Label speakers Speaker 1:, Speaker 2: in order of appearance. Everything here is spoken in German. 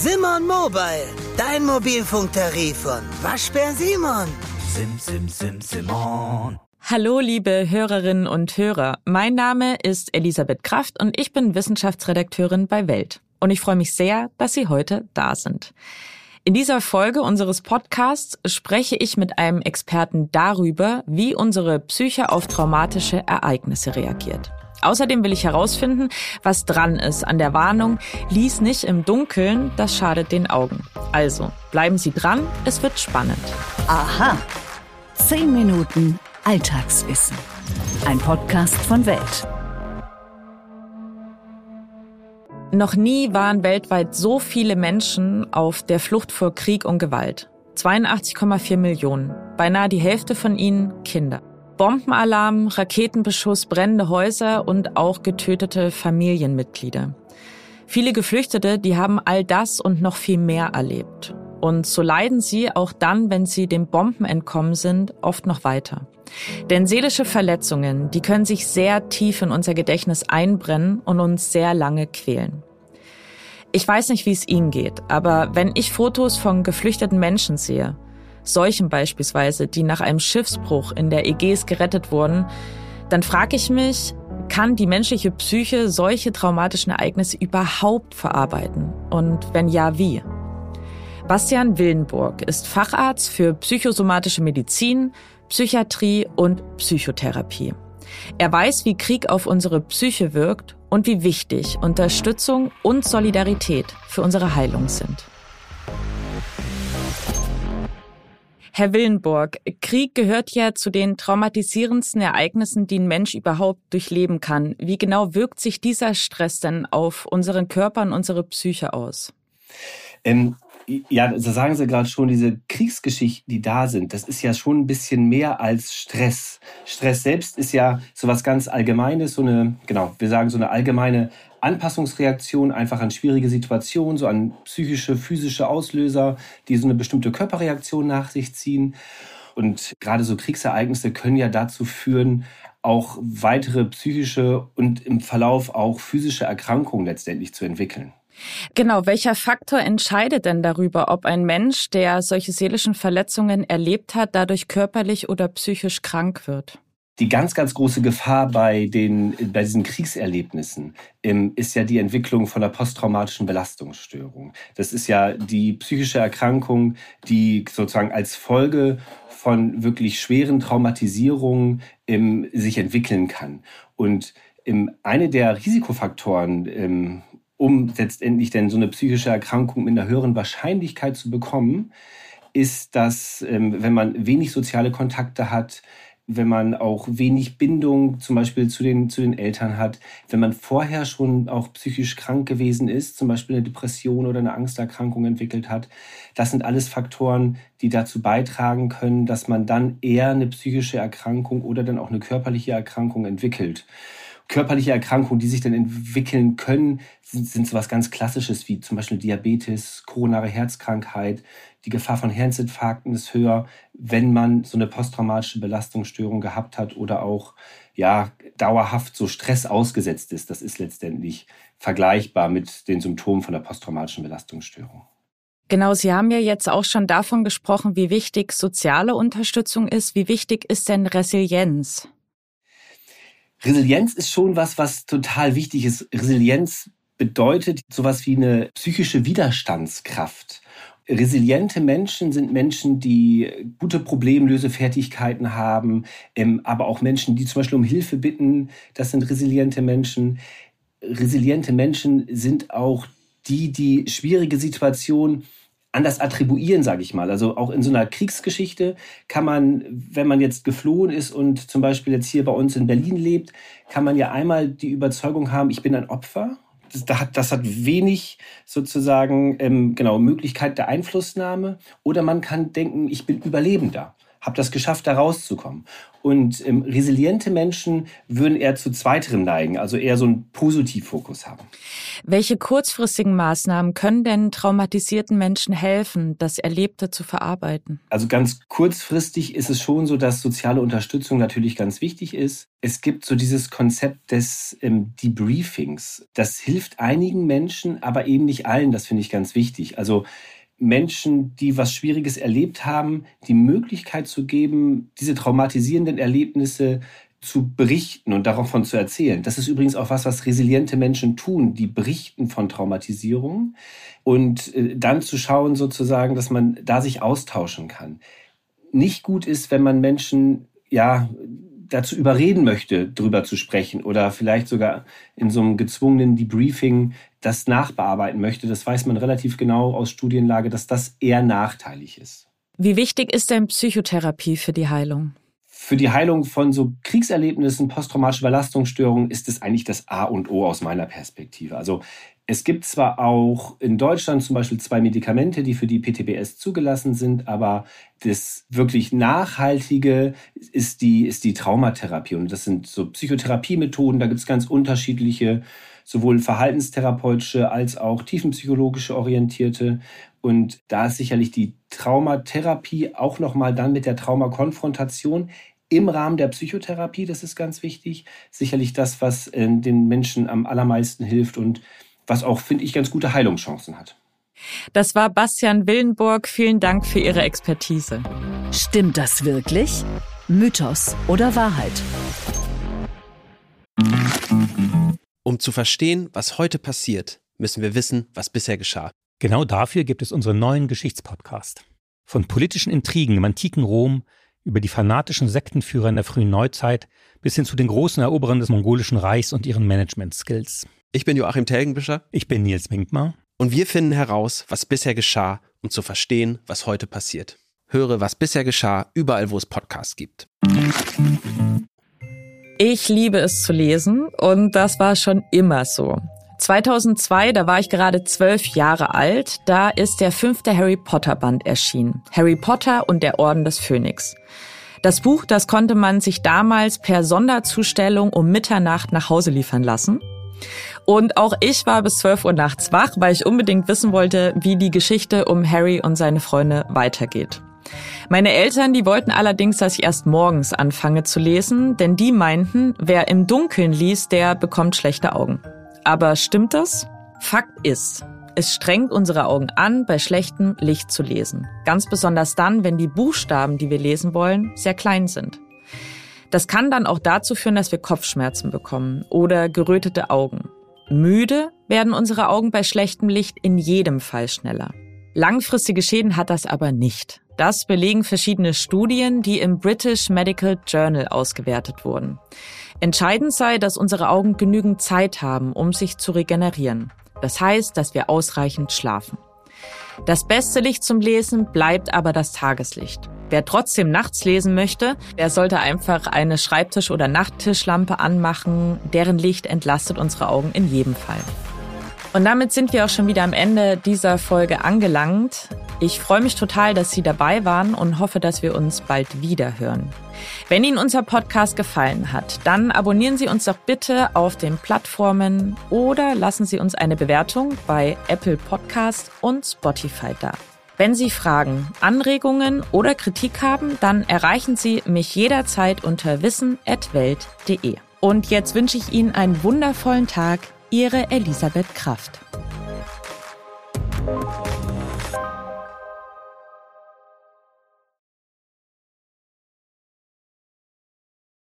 Speaker 1: Simon Mobile, dein Mobilfunktarif von Waschbär Simon.
Speaker 2: Sim, sim, sim, Simon.
Speaker 3: Hallo, liebe Hörerinnen und Hörer. Mein Name ist Elisabeth Kraft und ich bin Wissenschaftsredakteurin bei Welt. Und ich freue mich sehr, dass Sie heute da sind. In dieser Folge unseres Podcasts spreche ich mit einem Experten darüber, wie unsere Psyche auf traumatische Ereignisse reagiert. Außerdem will ich herausfinden, was dran ist an der Warnung, lies nicht im Dunkeln, das schadet den Augen. Also, bleiben Sie dran, es wird spannend.
Speaker 4: Aha. Zehn Minuten Alltagswissen. Ein Podcast von Welt.
Speaker 3: Noch nie waren weltweit so viele Menschen auf der Flucht vor Krieg und Gewalt. 82,4 Millionen. Beinahe die Hälfte von ihnen Kinder. Bombenalarm, Raketenbeschuss, brennende Häuser und auch getötete Familienmitglieder. Viele Geflüchtete, die haben all das und noch viel mehr erlebt. Und so leiden sie auch dann, wenn sie den Bomben entkommen sind, oft noch weiter. Denn seelische Verletzungen, die können sich sehr tief in unser Gedächtnis einbrennen und uns sehr lange quälen. Ich weiß nicht, wie es Ihnen geht, aber wenn ich Fotos von geflüchteten Menschen sehe, Seuchen beispielsweise, die nach einem Schiffsbruch in der Ägäis gerettet wurden, dann frage ich mich, kann die menschliche Psyche solche traumatischen Ereignisse überhaupt verarbeiten? Und wenn ja, wie? Bastian Willenburg ist Facharzt für psychosomatische Medizin, Psychiatrie und Psychotherapie. Er weiß, wie Krieg auf unsere Psyche wirkt und wie wichtig Unterstützung und Solidarität für unsere Heilung sind. Herr Willenburg, Krieg gehört ja zu den traumatisierendsten Ereignissen, die ein Mensch überhaupt durchleben kann. Wie genau wirkt sich dieser Stress denn auf unseren Körper und unsere Psyche aus?
Speaker 5: Ähm, ja, so sagen Sie gerade schon, diese Kriegsgeschichten, die da sind, das ist ja schon ein bisschen mehr als Stress. Stress selbst ist ja so was ganz Allgemeines, so eine, genau, wir sagen so eine allgemeine Anpassungsreaktion einfach an schwierige Situationen, so an psychische, physische Auslöser, die so eine bestimmte Körperreaktion nach sich ziehen. Und gerade so Kriegsereignisse können ja dazu führen, auch weitere psychische und im Verlauf auch physische Erkrankungen letztendlich zu entwickeln.
Speaker 3: Genau, welcher Faktor entscheidet denn darüber, ob ein Mensch, der solche seelischen Verletzungen erlebt hat, dadurch körperlich oder psychisch krank wird?
Speaker 5: Die ganz, ganz große Gefahr bei, den, bei diesen Kriegserlebnissen ähm, ist ja die Entwicklung von der posttraumatischen Belastungsstörung. Das ist ja die psychische Erkrankung, die sozusagen als Folge von wirklich schweren Traumatisierungen ähm, sich entwickeln kann. Und ähm, eine der Risikofaktoren, ähm, um letztendlich denn so eine psychische Erkrankung mit einer höheren Wahrscheinlichkeit zu bekommen, ist, dass ähm, wenn man wenig soziale Kontakte hat, wenn man auch wenig Bindung zum Beispiel zu den, zu den Eltern hat, wenn man vorher schon auch psychisch krank gewesen ist, zum Beispiel eine Depression oder eine Angsterkrankung entwickelt hat. Das sind alles Faktoren, die dazu beitragen können, dass man dann eher eine psychische Erkrankung oder dann auch eine körperliche Erkrankung entwickelt körperliche Erkrankungen, die sich dann entwickeln können, sind, sind so was ganz Klassisches wie zum Beispiel Diabetes, koronare Herzkrankheit. Die Gefahr von Herzinfarkten ist höher, wenn man so eine posttraumatische Belastungsstörung gehabt hat oder auch ja dauerhaft so Stress ausgesetzt ist. Das ist letztendlich vergleichbar mit den Symptomen von der posttraumatischen Belastungsstörung.
Speaker 3: Genau, Sie haben ja jetzt auch schon davon gesprochen, wie wichtig soziale Unterstützung ist. Wie wichtig ist denn Resilienz?
Speaker 5: Resilienz ist schon was, was total wichtig ist. Resilienz bedeutet sowas wie eine psychische Widerstandskraft. Resiliente Menschen sind Menschen, die gute Problemlösefertigkeiten haben, ähm, aber auch Menschen, die zum Beispiel um Hilfe bitten. Das sind resiliente Menschen. Resiliente Menschen sind auch die, die schwierige Situationen anders attribuieren, sage ich mal. Also auch in so einer Kriegsgeschichte kann man, wenn man jetzt geflohen ist und zum Beispiel jetzt hier bei uns in Berlin lebt, kann man ja einmal die Überzeugung haben, ich bin ein Opfer. Das, hat, das hat wenig sozusagen ähm, genau Möglichkeit der Einflussnahme. Oder man kann denken, ich bin Überlebender. Habe das geschafft, da rauszukommen. Und ähm, resiliente Menschen würden eher zu zweiterem neigen, also eher so einen Positivfokus haben.
Speaker 3: Welche kurzfristigen Maßnahmen können denn traumatisierten Menschen helfen, das Erlebte zu verarbeiten?
Speaker 5: Also ganz kurzfristig ist es schon so, dass soziale Unterstützung natürlich ganz wichtig ist. Es gibt so dieses Konzept des ähm, Debriefings. Das hilft einigen Menschen, aber eben nicht allen. Das finde ich ganz wichtig. Also Menschen, die was Schwieriges erlebt haben, die Möglichkeit zu geben, diese traumatisierenden Erlebnisse zu berichten und davon zu erzählen. Das ist übrigens auch was, was resiliente Menschen tun, die berichten von Traumatisierungen und äh, dann zu schauen sozusagen, dass man da sich austauschen kann. Nicht gut ist, wenn man Menschen ja dazu überreden möchte, drüber zu sprechen oder vielleicht sogar in so einem gezwungenen Debriefing das nachbearbeiten möchte. Das weiß man relativ genau aus Studienlage, dass das eher nachteilig ist.
Speaker 3: Wie wichtig ist denn Psychotherapie für die Heilung?
Speaker 5: Für die Heilung von so Kriegserlebnissen, posttraumatische Belastungsstörungen ist es eigentlich das A und O aus meiner Perspektive. Also es gibt zwar auch in Deutschland zum Beispiel zwei Medikamente, die für die PTBS zugelassen sind, aber das wirklich Nachhaltige ist die, ist die Traumatherapie. Und das sind so Psychotherapiemethoden, da gibt es ganz unterschiedliche, sowohl verhaltenstherapeutische als auch tiefenpsychologische orientierte. Und da ist sicherlich die Traumatherapie auch nochmal dann mit der Traumakonfrontation im Rahmen der Psychotherapie, das ist ganz wichtig, sicherlich das, was äh, den Menschen am allermeisten hilft und was auch, finde ich, ganz gute Heilungschancen hat.
Speaker 3: Das war Bastian Willenburg. Vielen Dank für Ihre Expertise.
Speaker 4: Stimmt das wirklich? Mythos oder Wahrheit?
Speaker 6: Um zu verstehen, was heute passiert, müssen wir wissen, was bisher geschah.
Speaker 7: Genau dafür gibt es unseren neuen Geschichtspodcast. Von politischen Intrigen im antiken Rom über die fanatischen Sektenführer in der frühen Neuzeit bis hin zu den großen Eroberern des mongolischen Reichs und ihren Management-Skills.
Speaker 6: Ich bin Joachim Telgenbischer.
Speaker 7: Ich bin Nils Minkmar.
Speaker 6: Und wir finden heraus, was bisher geschah, um zu verstehen, was heute passiert. Höre, was bisher geschah, überall, wo es Podcasts gibt.
Speaker 3: Ich liebe es zu lesen und das war schon immer so. 2002, da war ich gerade zwölf Jahre alt, da ist der fünfte Harry Potter Band erschienen. Harry Potter und der Orden des Phönix. Das Buch, das konnte man sich damals per Sonderzustellung um Mitternacht nach Hause liefern lassen. Und auch ich war bis 12 Uhr nachts wach, weil ich unbedingt wissen wollte, wie die Geschichte um Harry und seine Freunde weitergeht. Meine Eltern, die wollten allerdings, dass ich erst morgens anfange zu lesen, denn die meinten, wer im Dunkeln liest, der bekommt schlechte Augen. Aber stimmt das? Fakt ist, es strengt unsere Augen an, bei schlechtem Licht zu lesen. Ganz besonders dann, wenn die Buchstaben, die wir lesen wollen, sehr klein sind. Das kann dann auch dazu führen, dass wir Kopfschmerzen bekommen oder gerötete Augen. Müde werden unsere Augen bei schlechtem Licht in jedem Fall schneller. Langfristige Schäden hat das aber nicht. Das belegen verschiedene Studien, die im British Medical Journal ausgewertet wurden. Entscheidend sei, dass unsere Augen genügend Zeit haben, um sich zu regenerieren. Das heißt, dass wir ausreichend schlafen. Das beste Licht zum Lesen bleibt aber das Tageslicht. Wer trotzdem nachts lesen möchte, der sollte einfach eine Schreibtisch- oder Nachttischlampe anmachen. Deren Licht entlastet unsere Augen in jedem Fall. Und damit sind wir auch schon wieder am Ende dieser Folge angelangt. Ich freue mich total, dass Sie dabei waren und hoffe, dass wir uns bald wieder hören. Wenn Ihnen unser Podcast gefallen hat, dann abonnieren Sie uns doch bitte auf den Plattformen oder lassen Sie uns eine Bewertung bei Apple Podcast und Spotify da. Wenn Sie Fragen, Anregungen oder Kritik haben, dann erreichen Sie mich jederzeit unter wissen.welt.de. Und jetzt wünsche ich Ihnen einen wundervollen Tag. Ihre Elisabeth Kraft.